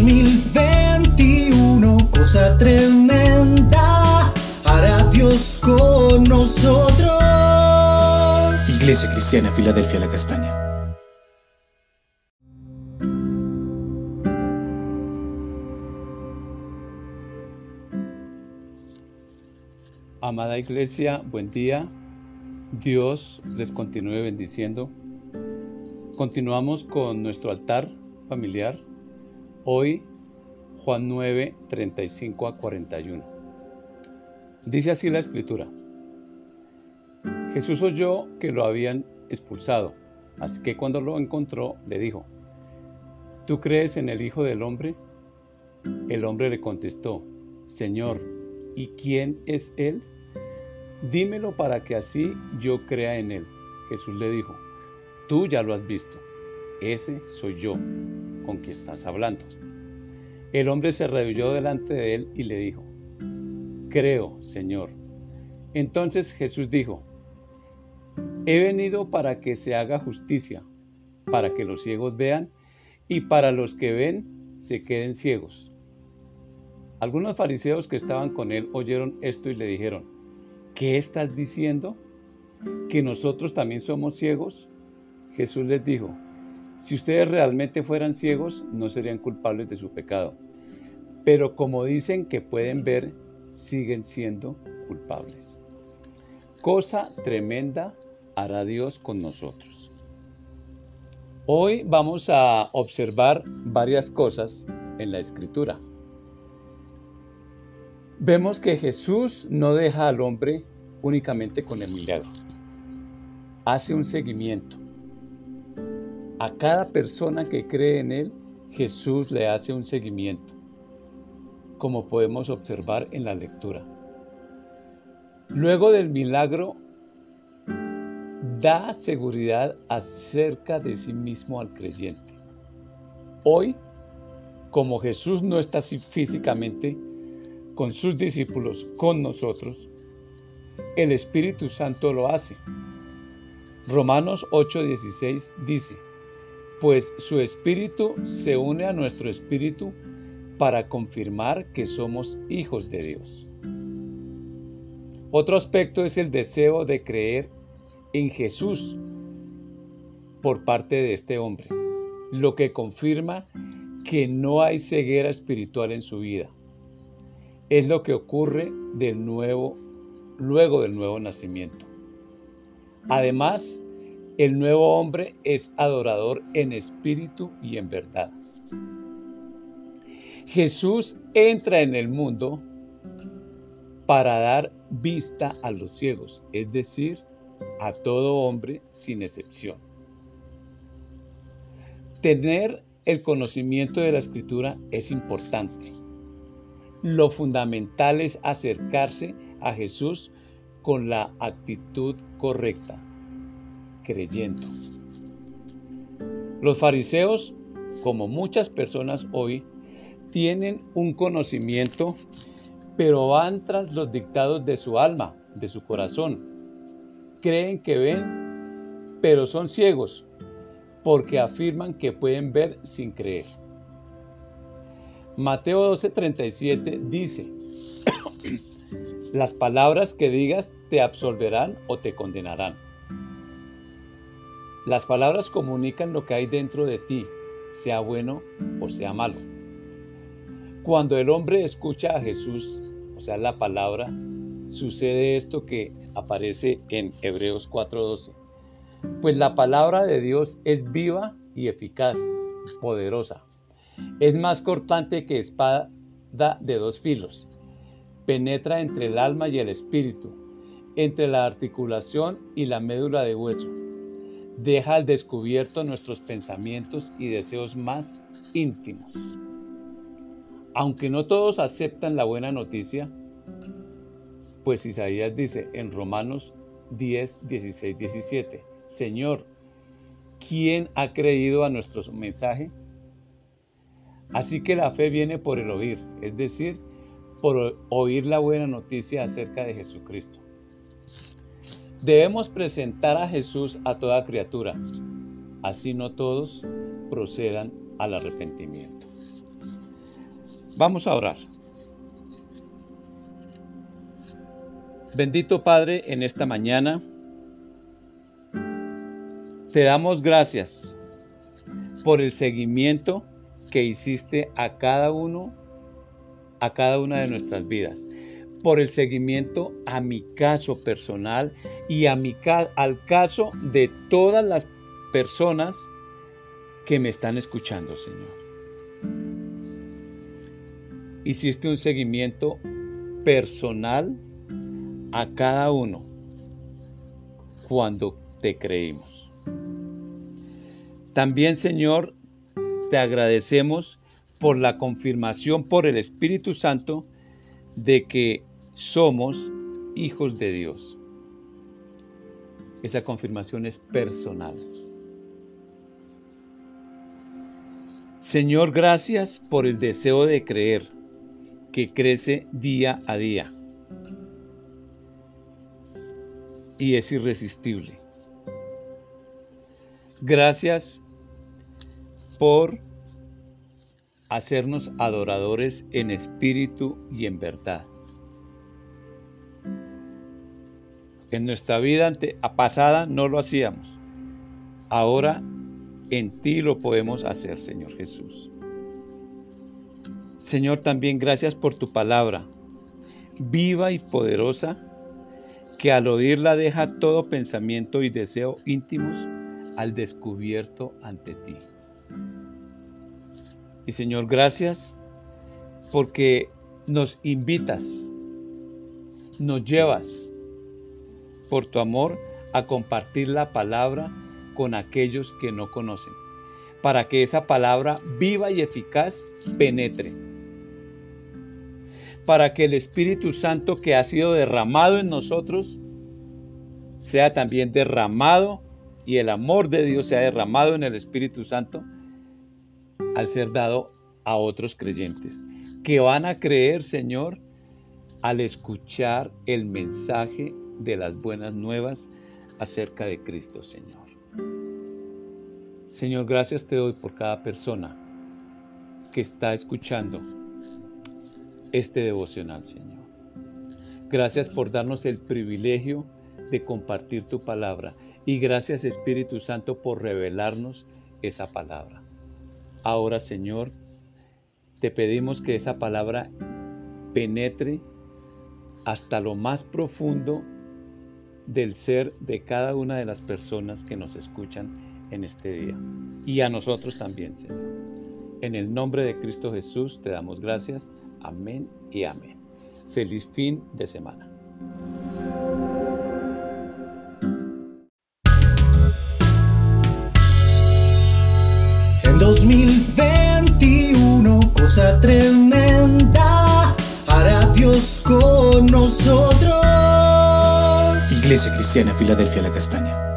2021, cosa tremenda, hará Dios con nosotros. Iglesia Cristiana, Filadelfia, la Castaña. Amada Iglesia, buen día. Dios les continúe bendiciendo. Continuamos con nuestro altar familiar. Hoy, Juan 9, 35 a 41. Dice así la escritura. Jesús oyó que lo habían expulsado, así que cuando lo encontró le dijo, ¿tú crees en el Hijo del Hombre? El hombre le contestó, Señor, ¿y quién es Él? Dímelo para que así yo crea en Él. Jesús le dijo, tú ya lo has visto, ese soy yo con quien estás hablando. El hombre se arrodilló delante de él y le dijo, creo, Señor. Entonces Jesús dijo, he venido para que se haga justicia, para que los ciegos vean y para los que ven se queden ciegos. Algunos fariseos que estaban con él oyeron esto y le dijeron, ¿qué estás diciendo? ¿Que nosotros también somos ciegos? Jesús les dijo, si ustedes realmente fueran ciegos, no serían culpables de su pecado. Pero como dicen que pueden ver, siguen siendo culpables. Cosa tremenda hará Dios con nosotros. Hoy vamos a observar varias cosas en la escritura. Vemos que Jesús no deja al hombre únicamente con el milagro. Hace un seguimiento. A cada persona que cree en Él, Jesús le hace un seguimiento, como podemos observar en la lectura. Luego del milagro, da seguridad acerca de sí mismo al creyente. Hoy, como Jesús no está físicamente con sus discípulos, con nosotros, el Espíritu Santo lo hace. Romanos 8:16 dice, pues su espíritu se une a nuestro espíritu para confirmar que somos hijos de Dios. Otro aspecto es el deseo de creer en Jesús por parte de este hombre, lo que confirma que no hay ceguera espiritual en su vida. Es lo que ocurre del nuevo, luego del nuevo nacimiento. Además, el nuevo hombre es adorador en espíritu y en verdad. Jesús entra en el mundo para dar vista a los ciegos, es decir, a todo hombre sin excepción. Tener el conocimiento de la escritura es importante. Lo fundamental es acercarse a Jesús con la actitud correcta creyendo. Los fariseos, como muchas personas hoy, tienen un conocimiento, pero van tras los dictados de su alma, de su corazón. Creen que ven, pero son ciegos, porque afirman que pueden ver sin creer. Mateo 12:37 dice, las palabras que digas te absolverán o te condenarán. Las palabras comunican lo que hay dentro de ti, sea bueno o sea malo. Cuando el hombre escucha a Jesús, o sea, la palabra, sucede esto que aparece en Hebreos 4:12. Pues la palabra de Dios es viva y eficaz, poderosa. Es más cortante que espada de dos filos. Penetra entre el alma y el espíritu, entre la articulación y la médula de hueso deja al descubierto nuestros pensamientos y deseos más íntimos. Aunque no todos aceptan la buena noticia, pues Isaías dice en Romanos 10, 16, 17, Señor, ¿quién ha creído a nuestro mensaje? Así que la fe viene por el oír, es decir, por oír la buena noticia acerca de Jesucristo. Debemos presentar a Jesús a toda criatura, así no todos procedan al arrepentimiento. Vamos a orar. Bendito Padre, en esta mañana te damos gracias por el seguimiento que hiciste a cada uno, a cada una de nuestras vidas, por el seguimiento a mi caso personal y a mi, al caso de todas las personas que me están escuchando, Señor. Hiciste un seguimiento personal a cada uno cuando te creímos. También, Señor, te agradecemos por la confirmación por el Espíritu Santo de que somos hijos de Dios. Esa confirmación es personal. Señor, gracias por el deseo de creer que crece día a día y es irresistible. Gracias por hacernos adoradores en espíritu y en verdad. En nuestra vida pasada no lo hacíamos. Ahora en ti lo podemos hacer, Señor Jesús. Señor, también gracias por tu palabra, viva y poderosa, que al oírla deja todo pensamiento y deseo íntimos al descubierto ante ti. Y Señor, gracias porque nos invitas, nos llevas por tu amor a compartir la palabra con aquellos que no conocen, para que esa palabra viva y eficaz penetre, para que el Espíritu Santo que ha sido derramado en nosotros sea también derramado y el amor de Dios sea derramado en el Espíritu Santo al ser dado a otros creyentes, que van a creer, Señor, al escuchar el mensaje de las buenas nuevas acerca de Cristo, Señor. Señor, gracias te doy por cada persona que está escuchando este devocional, Señor. Gracias por darnos el privilegio de compartir tu palabra y gracias Espíritu Santo por revelarnos esa palabra. Ahora, Señor, te pedimos que esa palabra penetre hasta lo más profundo del ser de cada una de las personas que nos escuchan en este día. Y a nosotros también, Señor. En el nombre de Cristo Jesús te damos gracias. Amén y amén. Feliz fin de semana. En 2021, cosa tremenda, hará Dios con nosotros. Iglesia Cristiana Filadelfia La Castaña.